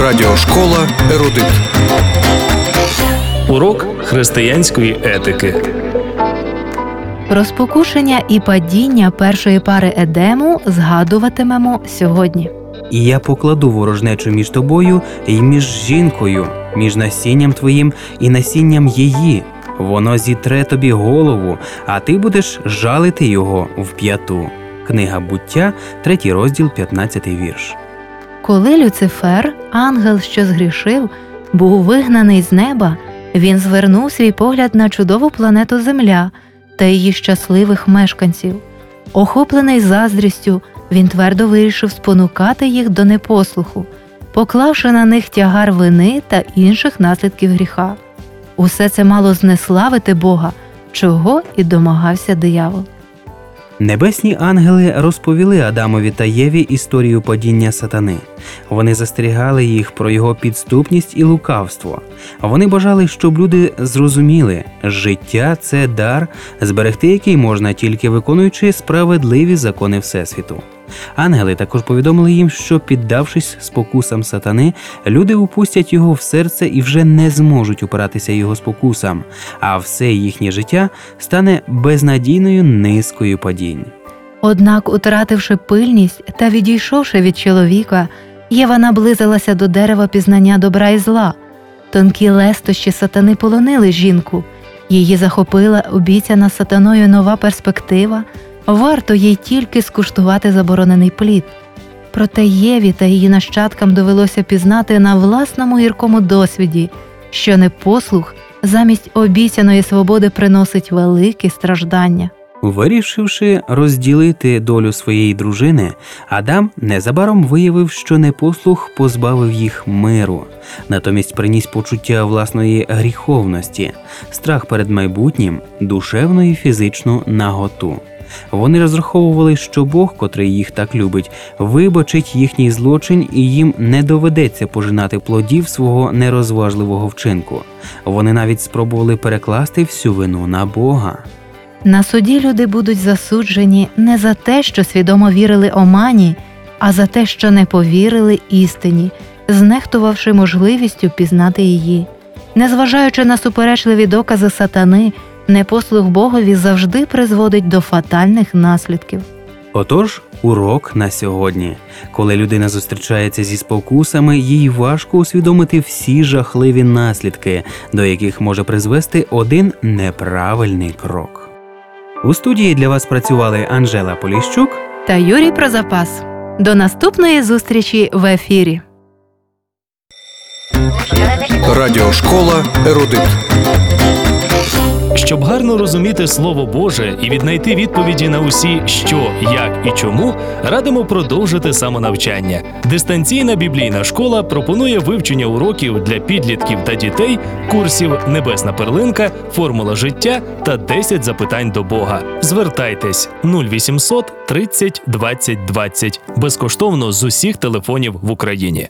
Радіошкола Ерудит. Урок християнської етики. Про спокушення і падіння першої пари Едему згадуватимемо сьогодні. І я покладу ворожнечу між тобою і між жінкою, між насінням твоїм і насінням її. Воно зітре тобі голову, а ти будеш жалити його в п'яту. Книга буття, третій розділ, 15 вірш. Коли Люцифер, ангел, що згрішив, був вигнаний з неба, він звернув свій погляд на чудову планету Земля та її щасливих мешканців. Охоплений заздрістю, він твердо вирішив спонукати їх до непослуху, поклавши на них тягар вини та інших наслідків гріха. Усе це мало знеславити Бога, чого і домагався диявол. Небесні ангели розповіли Адамові та Єві історію падіння сатани. Вони застерігали їх про його підступність і лукавство. Вони бажали, щоб люди зрозуміли, життя це дар, зберегти який можна тільки виконуючи справедливі закони Всесвіту. Ангели також повідомили їм, що, піддавшись спокусам сатани, люди упустять його в серце і вже не зможуть упиратися його спокусам, а все їхнє життя стане безнадійною низкою падінь. Однак, утративши пильність та відійшовши від чоловіка, Єва наблизилася до дерева пізнання добра і зла. Тонкі лестощі сатани полонили жінку. Її захопила обіцяна сатаною нова перспектива. Варто їй тільки скуштувати заборонений плід. Проте Єві та її нащадкам довелося пізнати на власному гіркому досвіді, що непослух замість обіцяної свободи приносить великі страждання. Вирішивши розділити долю своєї дружини, Адам незабаром виявив, що непослух позбавив їх миру, натомість приніс почуття власної гріховності, страх перед майбутнім, душевну і фізичну наготу. Вони розраховували, що Бог, котрий їх так любить, вибачить їхній злочин і їм не доведеться пожинати плодів свого нерозважливого вчинку. Вони навіть спробували перекласти всю вину на Бога. На суді люди будуть засуджені не за те, що свідомо вірили омані, а за те, що не повірили істині, знехтувавши можливістю пізнати її. Незважаючи на суперечливі докази сатани, непослух Богові завжди призводить до фатальних наслідків. Отож, урок на сьогодні. Коли людина зустрічається зі спокусами, їй важко усвідомити всі жахливі наслідки, до яких може призвести один неправильний крок. У студії для вас працювали Анжела Поліщук. Та Юрій про запас. До наступної зустрічі в ефірі. Радіошкола Ерудит. Щоб гарно розуміти Слово Боже і віднайти відповіді на усі, що, як і чому, радимо продовжити самонавчання. Дистанційна біблійна школа пропонує вивчення уроків для підлітків та дітей, курсів Небесна перлинка, формула життя та 10 запитань до Бога. Звертайтесь 0800 30 20 20 безкоштовно з усіх телефонів в Україні.